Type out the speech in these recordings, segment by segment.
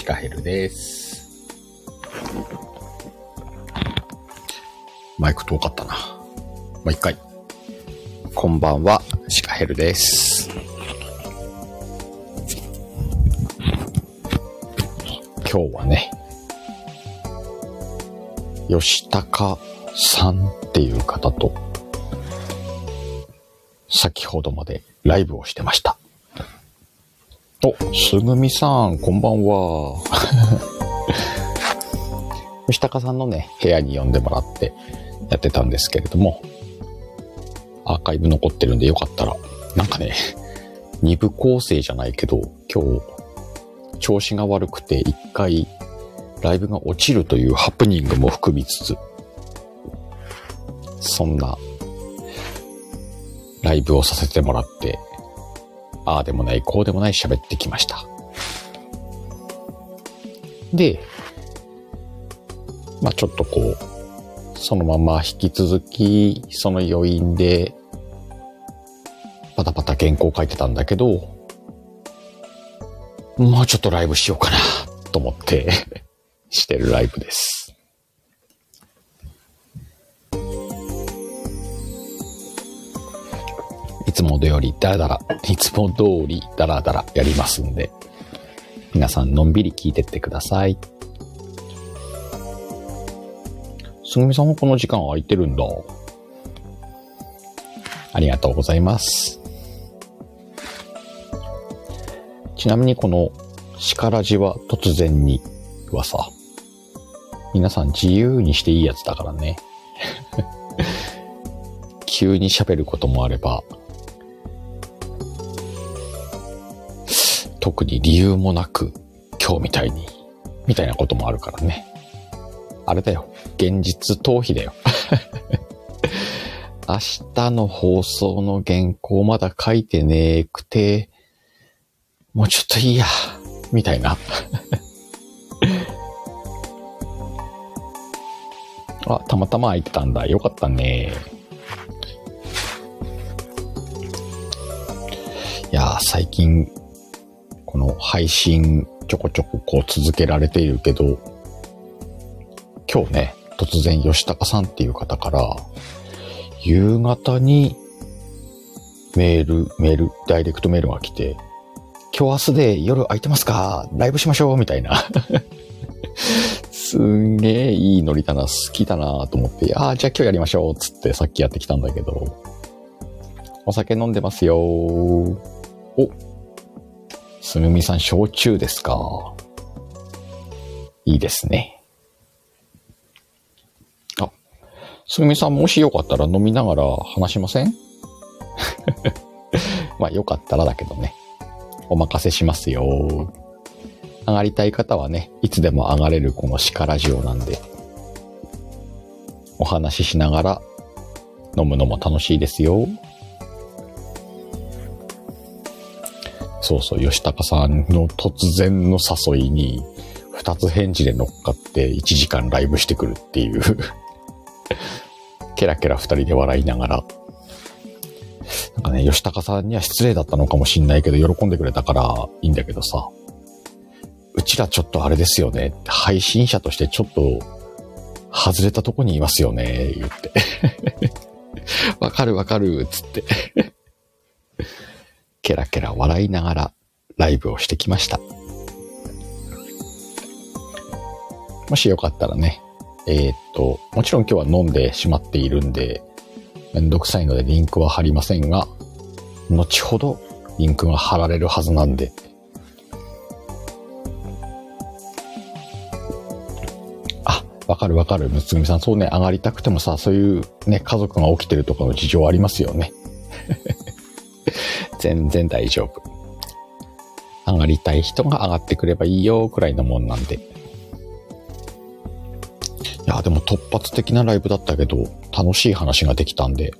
シカヘルです。マイク遠かったな。もう一回。こんばんは、シカヘルです。今日はね、吉高さんっていう方と、先ほどまでライブをしてました。お、すぐみさん、こんばんは。吉高さんのね、部屋に呼んでもらってやってたんですけれども、アーカイブ残ってるんでよかったら、なんかね、二部構成じゃないけど、今日、調子が悪くて一回、ライブが落ちるというハプニングも含みつつ、そんな、ライブをさせてもらって、ああでもない、こうでもない喋ってきました。で、まあちょっとこう、そのまま引き続き、その余韻で、パタパタ原稿書いてたんだけど、もうちょっとライブしようかな、と思って、してるライブです。つもよりダラダラ、いつも通りダラダラやりますんで、皆さんのんびり聞いてってください。すぐみさんもこの時間空いてるんだ。ありがとうございます。ちなみにこのシカラジは突然にはさ、皆さん自由にしていいやつだからね。急に喋ることもあれば、特に理由もなく、今日みたいに、みたいなこともあるからね。あれだよ。現実逃避だよ。明日の放送の原稿まだ書いてねくて、もうちょっといいや、みたいな。あ、たまたま空いてたんだ。よかったね。いや、最近、この配信ちょこちょここう続けられているけど、今日ね、突然吉高さんっていう方から、夕方にメール、メール、ダイレクトメールが来て、今日明日で夜空いてますか？ライブしましょうみたいな。すんげえいいノリだな、好きだなと思って、ああ、じゃあ今日やりましょうつってさっきやってきたんだけど、お酒飲んでますよお、すぐみさん、焼酎ですか？いいですね。あ、すぐみさん、もしよかったら飲みながら話しません？まあ、よかったらだけどね。お任せしますよ。上がりたい方はね、いつでも上がれるこのシカラジオなんで、お話ししながら飲むのも楽しいですよ。そうそう、吉高さんの突然の誘いに、二つ返事で乗っかって1時間ライブしてくるっていう。ケラケラ二人で笑いながら。なんかね、吉高さんには失礼だったのかもしんないけど、喜んでくれたからいいんだけどさ。うちらちょっとあれですよね。配信者としてちょっと、外れたとこにいますよね、言って。わかるわかる、つって。ケラケラ笑いながらライブをしてきました。もしよかったらね、えーっと、もちろん今日は飲んでしまっているんで、めんどくさいのでリンクは貼りませんが、後ほどリンクが貼られるはずなんで、あ、わかるわかる、むつぐみさん。そうね、上がりたくてもさ、そういうね、家族が起きてるとかの事情ありますよね。全然大丈夫。上がりたい人が上がってくればいいよ、くらいのもんなんで。いや、でも突発的なライブだったけど、楽しい話ができたんで。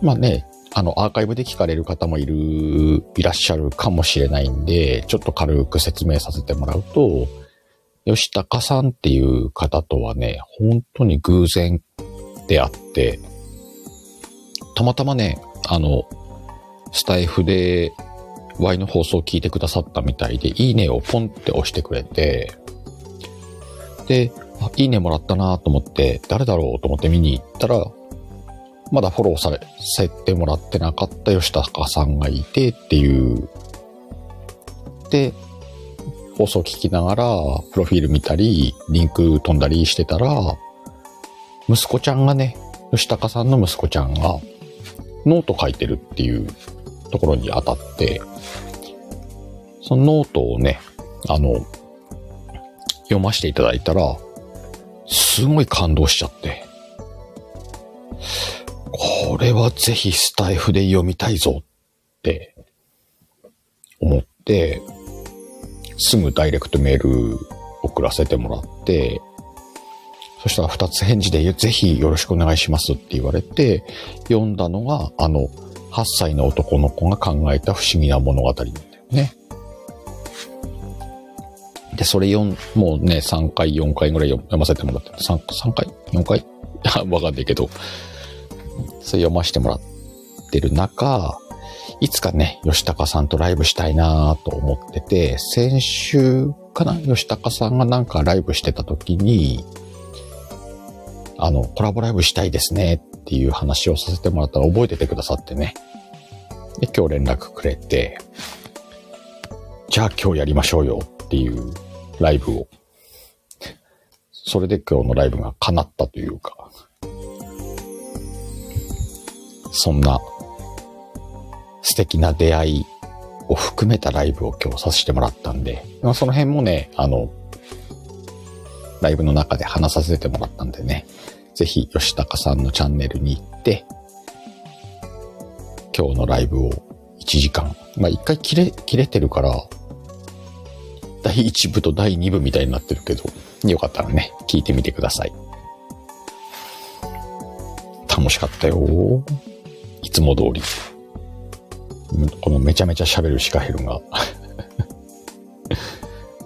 まあね、あの、アーカイブで聞かれる方もいる、いらっしゃるかもしれないんで、ちょっと軽く説明させてもらうと、吉高さんっていう方とはね、本当に偶然であって、たまたまね、あの、スタイフで Y の放送を聞いてくださったみたいで、いいねをポンって押してくれて、で、あいいねもらったなと思って、誰だろうと思って見に行ったら、まだフォローされ、せてもらってなかった吉高さんがいてっていう。で、放送聞きながら、プロフィール見たり、リンク飛んだりしてたら、息子ちゃんがね、吉高さんの息子ちゃんが、ノート書いてるっていうところに当たって、そのノートをね、あの、読ませていただいたら、すごい感動しちゃって、これはぜひスタイフで読みたいぞって思って、すぐダイレクトメール送らせてもらって、そしたら二つ返事でぜひよろしくお願いしますって言われて、読んだのが、あの、8歳の男の子が考えた不思議な物語なんだよね。で、それ4、もうね、3回、4回ぐらい読ませてもらって、3, 3回 ?4 回？わかんないけど、それ読ませてもらってる中、いつかね、吉高さんとライブしたいなと思ってて、先週かな？吉高さんがなんかライブしてた時に、あの、コラボライブしたいですねっていう話をさせてもらったら覚えててくださってね。で、今日連絡くれて、じゃあ今日やりましょうよっていうライブを。それで今日のライブが叶ったというか、そんな素敵な出会いを含めたライブを今日させてもらったんで、まあ、その辺もね、あの、ライブの中で話させてもらったんでね、ぜひ吉高さんのチャンネルに行って、今日のライブを1時間、まあ一回切れ、切れてるから、第1部と第2部みたいになってるけど、よかったらね、聞いてみてください。楽しかったよ。いつも通り。このめちゃめちゃ喋るシカヘルが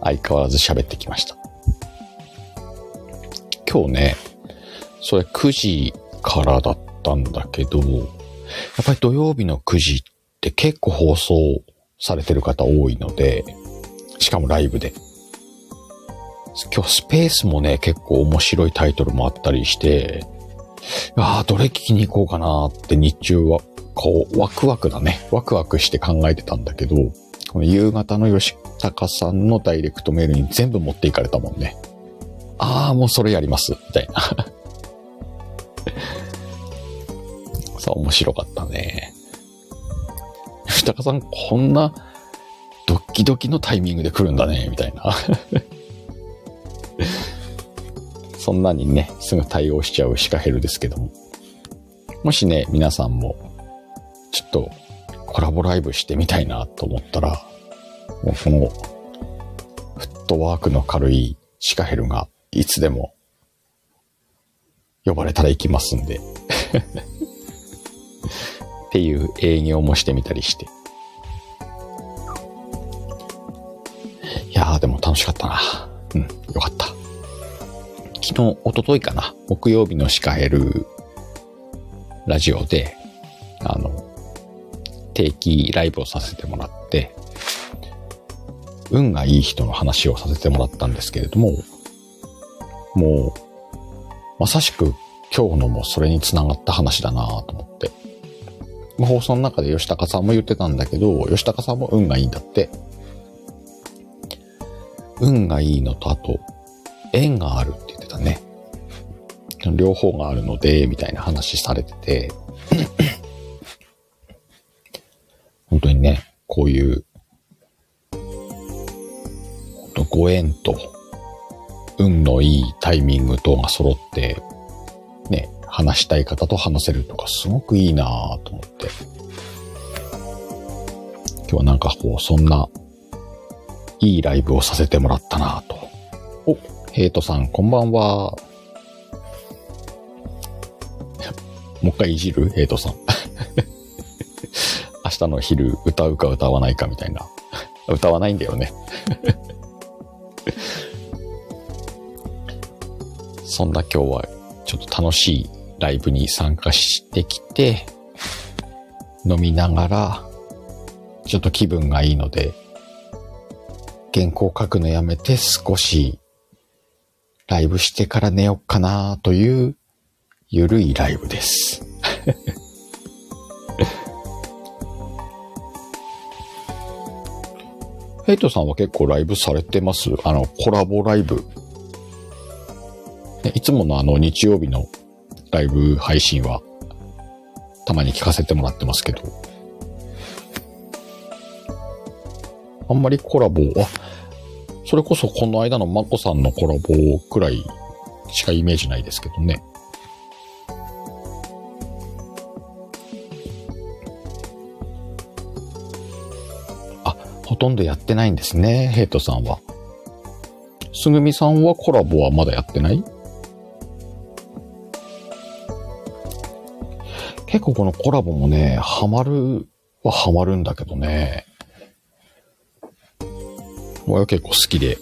相変わらず喋ってきました。今日ね、それ9時からだったんだけど、やっぱり土曜日の9時って結構放送されてる方多いので、しかもライブで。今日スペースもね、結構面白いタイトルもあったりして、ああ、どれ聞きに行こうかなって日中はこう、ワクワクだね。ワクワクして考えてたんだけど、この夕方の吉高さんのダイレクトメールに全部持っていかれたもんね。ああ、もうそれやります。みたいな。さあ、面白かったね。吉高さん、こんなドッキドキのタイミングで来るんだね、みたいな。そんなにね、すぐ対応しちゃうシカヘルですけども。もしね、皆さんもちょっとコラボライブしてみたいなと思ったら、もうこのフットワークの軽いシカヘルがいつでも呼ばれたら行きますんで っていう営業もしてみたりして。いやーでも楽しかったな。うん、よかった。昨日、おとといかな。木曜日のシカヘルラジオで、あの、定期ライブをさせてもらって、運がいい人の話をさせてもらったんですけれども、もう、まさしく今日のもそれにつながった話だなと思って。放送の中で吉高さんも言ってたんだけど、吉高さんも運がいいんだって。運がいいのと、あと、縁があるって言ってたね。両方があるので、みたいな話されてて 本当にね、こういう、ご縁と、運のいいタイミングとが揃って、ね、話したい方と話せるとかすごくいいなぁと思って。今日はなんかこう、そんな、いいライブをさせてもらったなぁと。お、ヘイトさん、こんばんは。もう一回いじる？ヘイトさん。明日の昼歌うか歌わないかみたいな。歌わないんだよねそんな今日はちょっと楽しいライブに参加してきて、飲みながら、ちょっと気分がいいので、原稿書くのやめて少しライブしてから寝よっかなというゆるいライブです。ヘイトさんは結構ライブされてます？あの、コラボライブ。いつものあの日曜日のライブ配信はたまに聞かせてもらってますけど。あんまりコラボ、あ、それこそこの間のマコさんのコラボくらいしかイメージないですけどね。あほとんどやってないんですね、ヘイトさんは。すぐみさんはコラボはまだやってない？構このコラボもね、ハマるはハマるんだけどね。俺は結構好きで、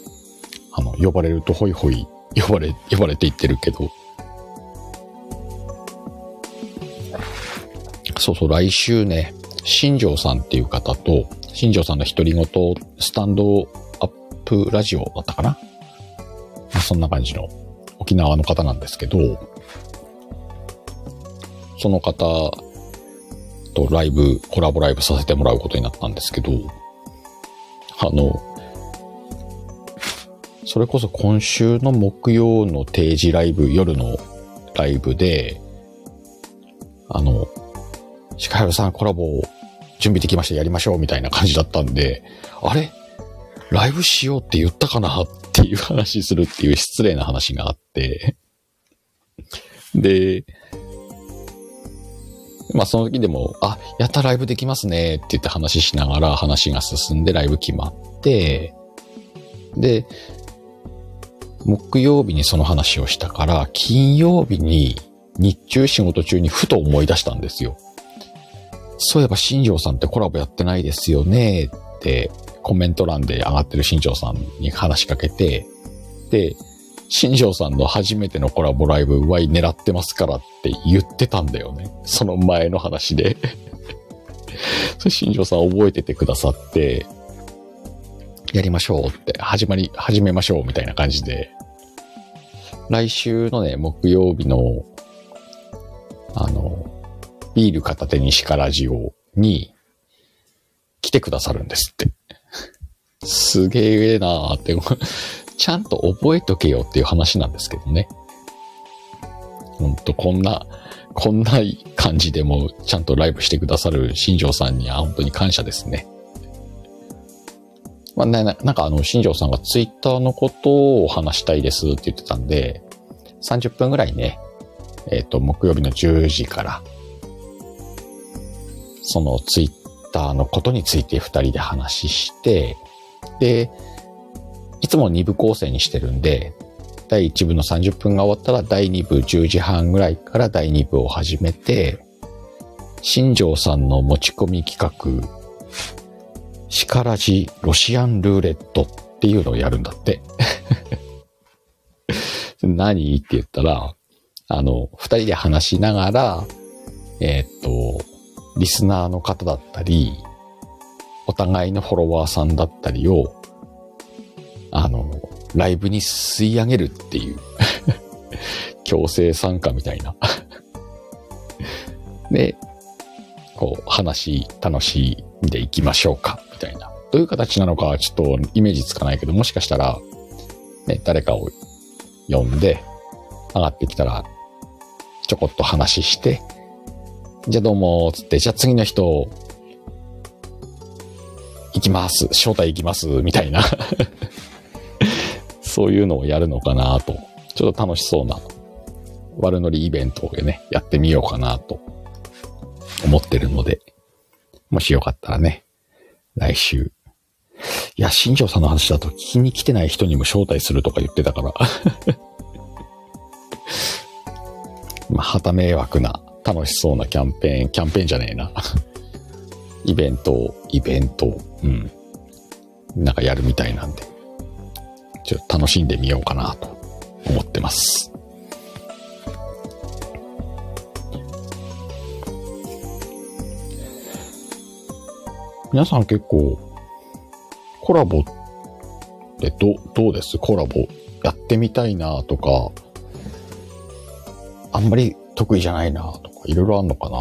あの、呼ばれるとホイホイ呼ばれ、呼ばれていってるけど。そうそう、来週ね、新庄さんっていう方と、新庄さんの独り言、スタンドアップラジオだったかなそんな感じの沖縄の方なんですけど、その方とライブ、コラボライブさせてもらうことになったんですけど、あの、それこそ今週の木曜の定時ライブ、夜のライブで、あの、シカヤさんコラボ準備できました、やりましょう、みたいな感じだったんで、あれ？ライブしようって言ったかなっていう話するっていう失礼な話があって、で、まあその時でも、あ、やったライブできますねって言って話しながら話が進んでライブ決まって、で、木曜日にその話をしたから、金曜日に日中仕事中にふと思い出したんですよ。そういえば新庄さんってコラボやってないですよねってコメント欄で上がってる新庄さんに話しかけて、で、新庄さんの初めてのコラボライブ、ワイ狙ってますからって言ってたんだよね。その前の話で それ新庄さん覚えててくださって、やりましょうって、始まり、始めましょうみたいな感じで、来週のね、木曜日の、あの、ビール片手にシカラジオに来てくださるんですって。すげえなーって、ちゃんと覚えとけよっていう話なんですけどね。ほんと、こんな、こんな感じでもちゃんとライブしてくださる新庄さんには本当に感謝ですね。まあね、なんかあの、新庄さんがツイッターのことを話したいですって言ってたんで、30分ぐらいね、えっ、ー、と、木曜日の10時からそのツイッターのことについて二人で話して、で、いつも2部構成にしてるんで、第1部の30分が終わったら第2部10時半ぐらいから第2部を始めて、新庄さんの持ち込み企画、シカラジロシアンルーレットっていうのをやるんだって。何って言ったら、あの、二人で話しながら、えー、っと、リスナーの方だったり、お互いのフォロワーさんだったりを、あの、ライブに吸い上げるっていう 強制参加みたいな で、こう、話、楽しんでいきましょうか、みたいな。どういう形なのかちょっとイメージつかないけど、もしかしたら、ね、誰かを呼んで、上がってきたら、ちょこっと話して、じゃあどうも、つって、じゃあ次の人、行きます。招待行きます。みたいな そういうのをやるのかなと。ちょっと楽しそうな悪ノリイベントをね、やってみようかなと思ってるので、もしよかったらね、来週。いや、新庄さんの話だと聞きに来てない人にも招待するとか言ってたから まあ、はた迷惑な楽しそうなキャンペーン、キャンペーンじゃねえな。イベント、イベント、うん。なんかやるみたいなんで、ちょっと楽しんでみようかなと思ってます。皆さん結構、コラボってど、どうです？コラボやってみたいなとか、あんまり得意じゃないなとか、いろいろあんのかな？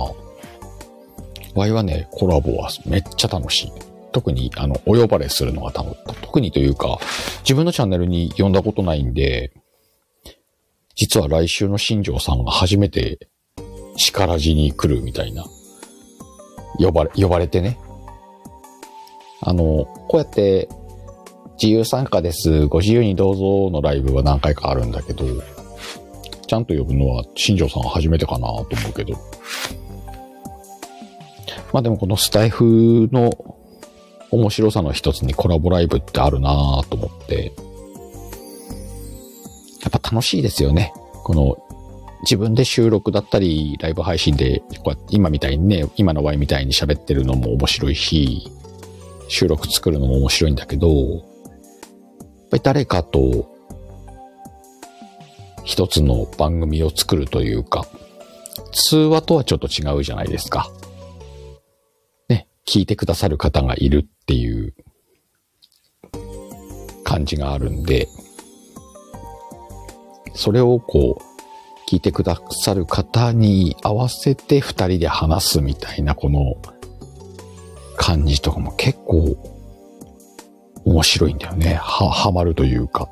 場合はね、コラボはめっちゃ楽しい。特に、あの、お呼ばれするのが楽特にというか、自分のチャンネルに呼んだことないんで、実は来週の新庄さんが初めて、力地に来るみたいな。呼ばれ、呼ばれてね。あの、こうやって、自由参加です、ご自由にどうぞのライブは何回かあるんだけど、ちゃんと呼ぶのは新庄さんが初めてかなと思うけど。まあでもこのスタイフの面白さの一つにコラボライブってあるなぁと思って、やっぱ楽しいですよね。この自分で収録だったり、ライブ配信で、こうやって今みたいにね、今の Y みたいに喋ってるのも面白いし、収録作るのも面白いんだけど、やっぱり誰かと一つの番組を作るというか、通話とはちょっと違うじゃないですか。聞いてくださる方がいるっていう感じがあるんで、それをこう、聞いてくださる方に合わせて二人で話すみたいなこの感じとかも結構面白いんだよね。は、はまるというか。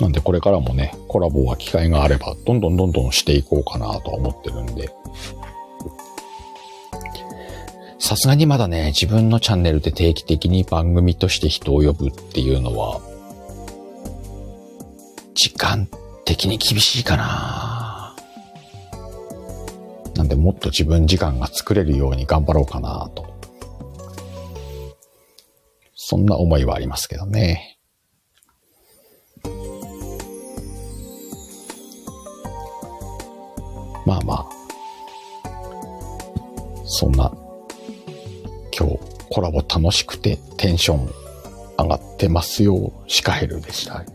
なんでこれからもね、コラボは機会があれば、どんどんどんどんしていこうかなとは思ってるんで。さすがにまだね、自分のチャンネルで定期的に番組として人を呼ぶっていうのは、時間的に厳しいかななんでもっと自分時間が作れるように頑張ろうかなと。そんな思いはありますけどね。まあまあ。そんな今日コラボ楽しくてテンション上がってますよ、シカヘルでした。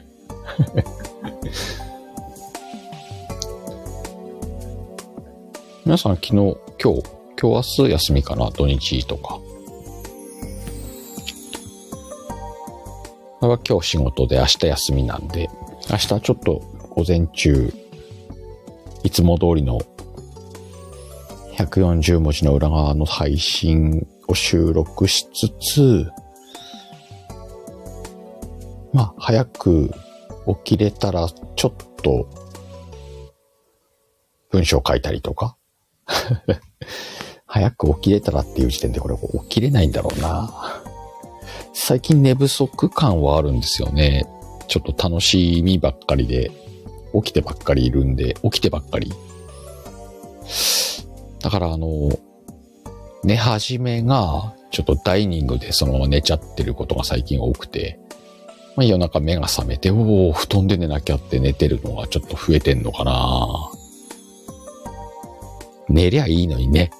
皆さん昨日、今日、今日明日休みかな土日とか。今日仕事で明日休みなんで、明日ちょっと午前中、いつも通りの140文字の裏側の配信を収録しつつ、まあ、早く起きれたら、ちょっと、文章書いたりとか。早く起きれたらっていう時点でこれ起きれないんだろうな。最近寝不足感はあるんですよね。ちょっと楽しみばっかりで、起きてばっかりいるんで、起きてばっかり。だからあの、寝始めが、ちょっとダイニングでそのまま寝ちゃってることが最近多くて、まあ、夜中目が覚めて、おお、布団で寝なきゃって寝てるのがちょっと増えてんのかな寝りゃいいのにね。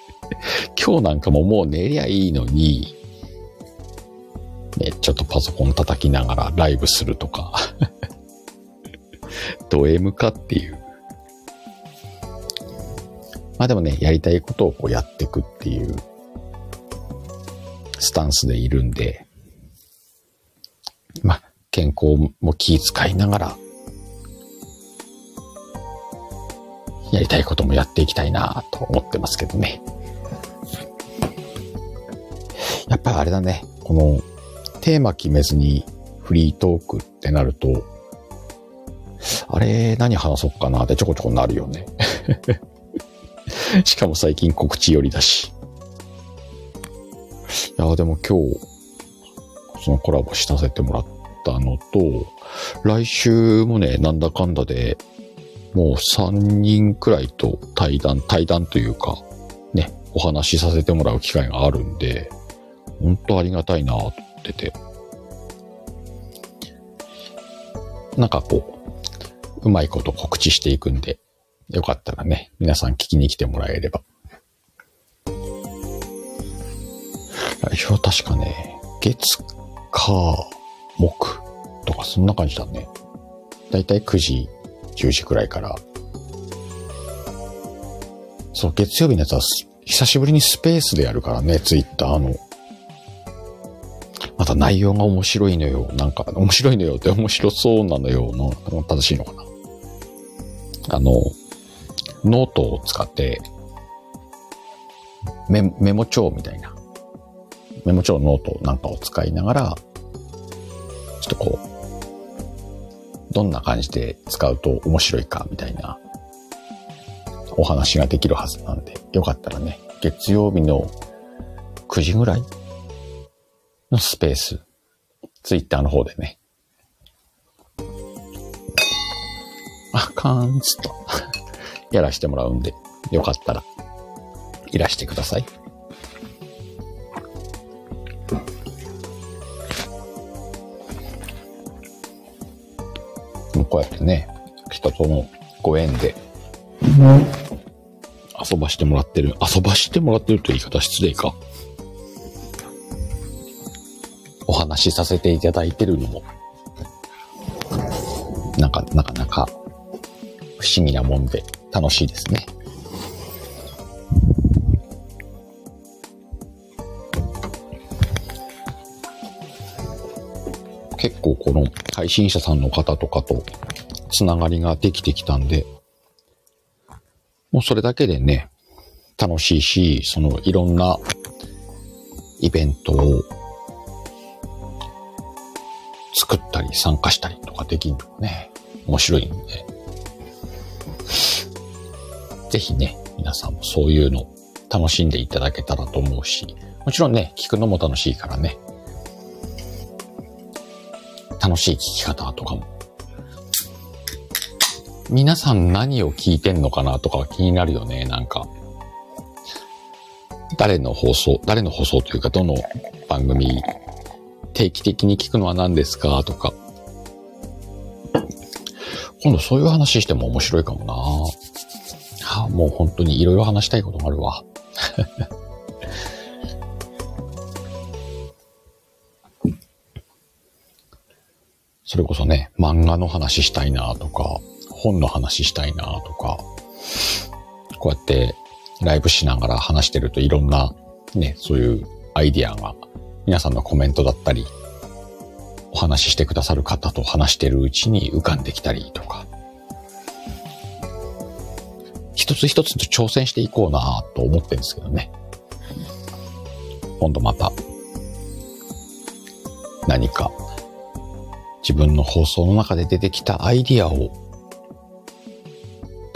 今日なんかももう寝りゃいいのに、ね、ちょっとパソコン叩きながらライブするとか。ド M かっていう。まあでもね、やりたいことをこうやっていくっていうスタンスでいるんで、まあ健康も気遣いながら、やりたいこともやっていきたいなと思ってますけどね。やっぱあれだね、このテーマ決めずにフリートークってなると、あれ何話そうかなってちょこちょこなるよね。しかも最近告知寄りだし。いや、でも今日、そのコラボしさせてもらったのと、来週もね、なんだかんだで、もう3人くらいと対談、対談というか、ね、お話しさせてもらう機会があるんで、本当ありがたいなと思ってて。なんかこう、まいこと告知していくんで、よかったらね、皆さん聞きに来てもらえれば。来週は確かね、月、火、木とかそんな感じだね。だいたい9時、10時くらいからそう、月曜日のやつは久しぶりにスペースでやるからね、ツイッターの。また内容が面白いのよ。なんか、面白いのよって面白そうなのよ。の正しいのかな。あの、ノートを使ってメ、メモ帳みたいな。メモ帳ノートなんかを使いながら、ちょっとこう、どんな感じで使うと面白いかみたいなお話ができるはずなんで、よかったらね、月曜日の9時ぐらいのスペース、ツイッターの方でね、あかんつとやらしてもらうんで、よかったらいらしてください。こうやってね、人とのご縁で、遊ばしてもらってる。遊ばしてもらってるという言い方失礼か。お話しさせていただいてるのも、なんか、なかなか思議なもんで楽しいですね。結構この配信者さんの方とかとつながりができてきたんで、もうそれだけでね、楽しいし、そのいろんなイベントを作ったり参加したりとかできるのもね、面白いんで。ぜひね、皆さんもそういうの楽しんでいただけたらと思うし、もちろんね、聞くのも楽しいからね、楽しい聞き方とかも。皆さん何を聞いてんのかなとか気になるよね、なんか。誰の放送、誰の放送というか、どの番組、定期的に聞くのは何ですかとか。今度そういう話しても面白いかもなもう本当に色々話したいことがあるわ。それこそね、漫画の話したいなとか、本の話したいなとか、こうやってライブしながら話してるといろんなね、そういうアイディアが皆さんのコメントだったり、お話ししてくださる方と話してるうちに浮かんできたりとか、一つ一つと挑戦していこうなと思ってるんですけどね。今度また何か自分の放送の中で出てきたアイディアを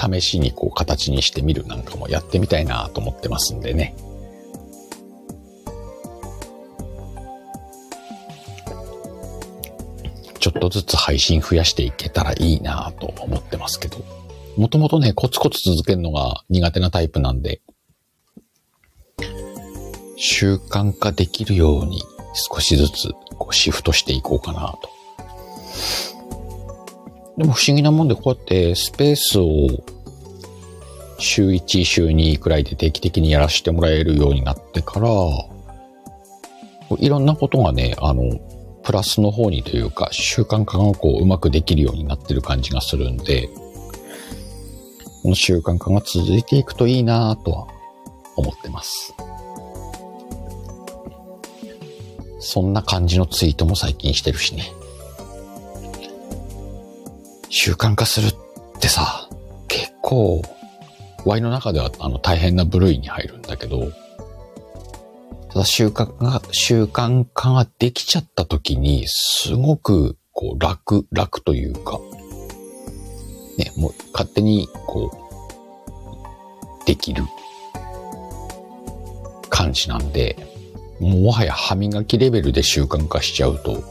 試しにこう形にしてみるなんかもやってみたいなと思ってますんでね。ちょっとずつ配信増やしていけたらいいなと思ってますけど。もともとね、コツコツ続けるのが苦手なタイプなんで、習慣化できるように少しずつこうシフトしていこうかなと。でも不思議なもんでこうやってスペースを週1、週2くらいで定期的にやらせてもらえるようになってから、いろんなことがね、あの、プラスの方にというか、習慣化がこううまくできるようになってる感じがするんで、この習慣化が続いていくといいなぁとは思ってます。そんな感じのツイートも最近してるしね。習慣化するってさ、結構、ワイの中ではあの大変な部類に入るんだけど、ただ習慣が、習慣化ができちゃった時に、すごく、こう、楽、楽というか、ね、もう勝手に、こう、できる。感じなんで、もはや歯磨きレベルで習慣化しちゃうと、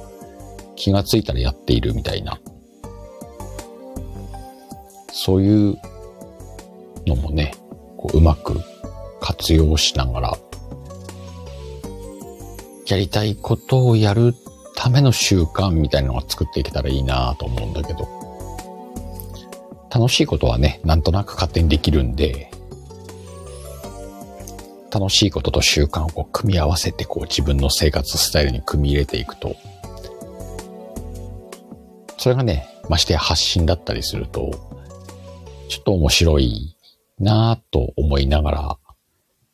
気がついたらやっているみたいな。そういうのもね、こううまく活用しながら、やりたいことをやるための習慣みたいなのが作っていけたらいいなと思うんだけど、楽しいことはね、なんとなく勝手にできるんで、楽しいことと習慣をこう組み合わせてこう自分の生活スタイルに組み入れていくと、それがね、ましてや発信だったりすると、ちょっと面白いなぁと思いながら、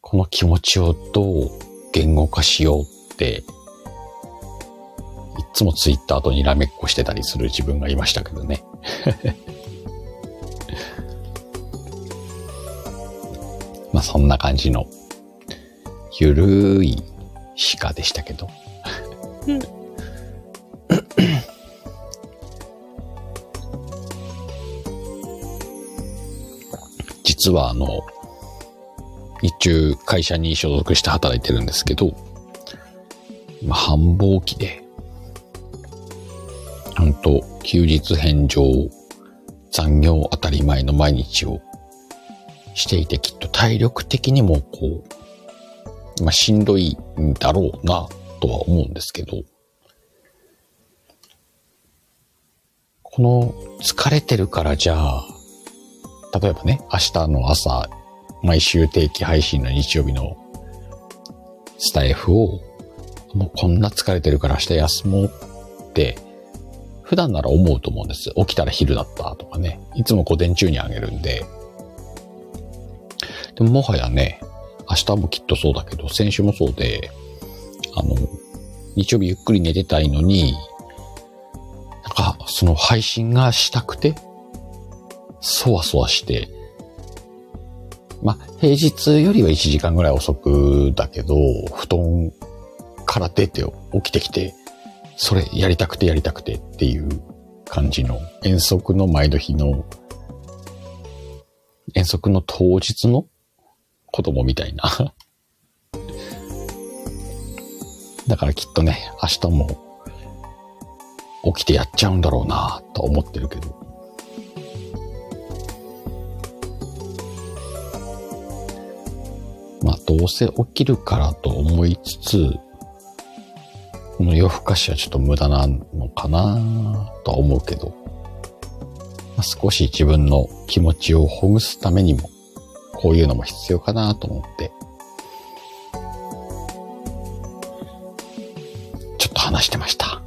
この気持ちをどう言語化しようって、いつもツイッターとにらめっこしてたりする自分がいましたけどね。そんな感じの、ゆるい鹿でしたけど。実はあの、日中会社に所属して働いてるんですけど、今繁忙期で、ほんと休日返上、残業当たり前の毎日をしていてきっと体力的にもこう、まあしんどいんだろうなとは思うんですけど、この疲れてるからじゃあ、例えばね、明日の朝、毎週定期配信の日曜日のスタイフを、もうこんな疲れてるから明日休もうって、普段なら思うと思うんです。起きたら昼だったとかね。いつも午前中にあげるんで。でももはやね、明日もきっとそうだけど、先週もそうで、あの、日曜日ゆっくり寝てたいのに、なんか、その配信がしたくて、そわそわして、まあ、平日よりは1時間ぐらい遅くだけど、布団から出て起きてきて、それやりたくてやりたくてっていう感じの遠足の前の日の、遠足の当日の子供みたいな。だからきっとね、明日も起きてやっちゃうんだろうなと思ってるけど。まあどうせ起きるからと思いつつ、この夜更かしはちょっと無駄なのかなとは思うけど、まあ、少し自分の気持ちをほぐすためにも、こういうのも必要かなと思って、ちょっと話してました。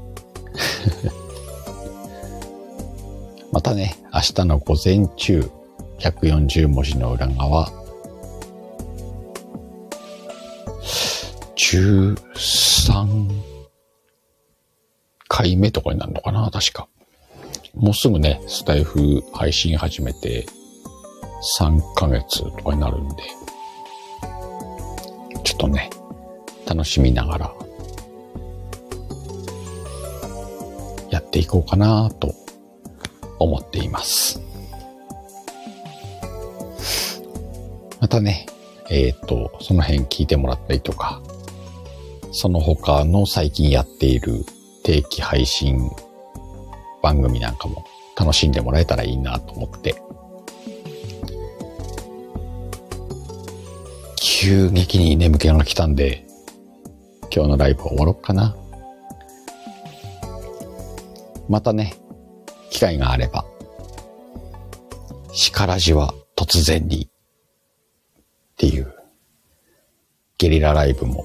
またね、明日の午前中、140文字の裏側、13回目とかになるのかな確か。もうすぐね、スタイフ配信始めて3ヶ月とかになるんで、ちょっとね、楽しみながら、やっていこうかなと思っています。またね、えっ、と、その辺聞いてもらったりとか、その他の最近やっている定期配信番組なんかも楽しんでもらえたらいいなと思って。急激に眠気が来たんで、今日のライブ終わろっかな。またね、機会があれば、シカラジは突然にっていうゲリラライブも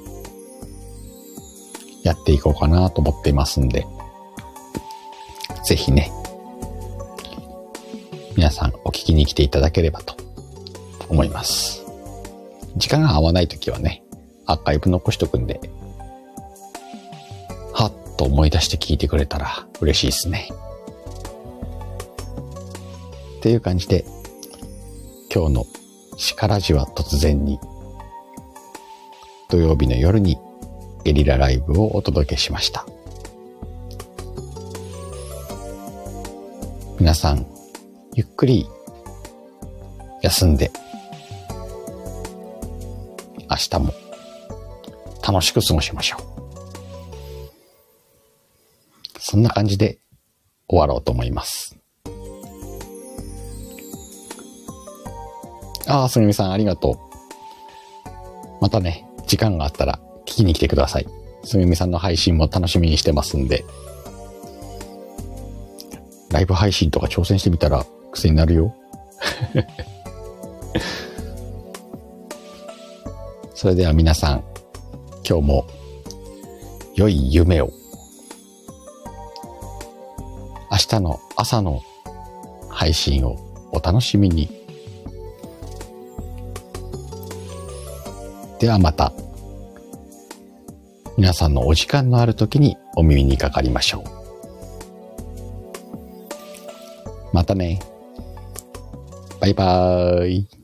やっていこうかなと思っていますんで、ぜひね、皆さんお聞きに来ていただければと思います。時間が合わないときはね、アーカイブ残しとくんで、はっと思い出して聞いてくれたら嬉しいですね。っていう感じで、今日のシカラジは突然に、土曜日の夜にゲリラライブをお届けしました。皆さん、ゆっくり休んで、も楽しく過ごしましょう。そんな感じで終わろうと思います。ああ、すみみさんありがとう。またね、時間があったら聞きに来てください。すみみさんの配信も楽しみにしてますんで。ライブ配信とか挑戦してみたら癖になるよ。それでは皆さん、今日も良い夢を。明日の朝の配信をお楽しみに。ではまた、皆さんのお時間のある時にお耳にかかりましょう。またね。バイバーイ。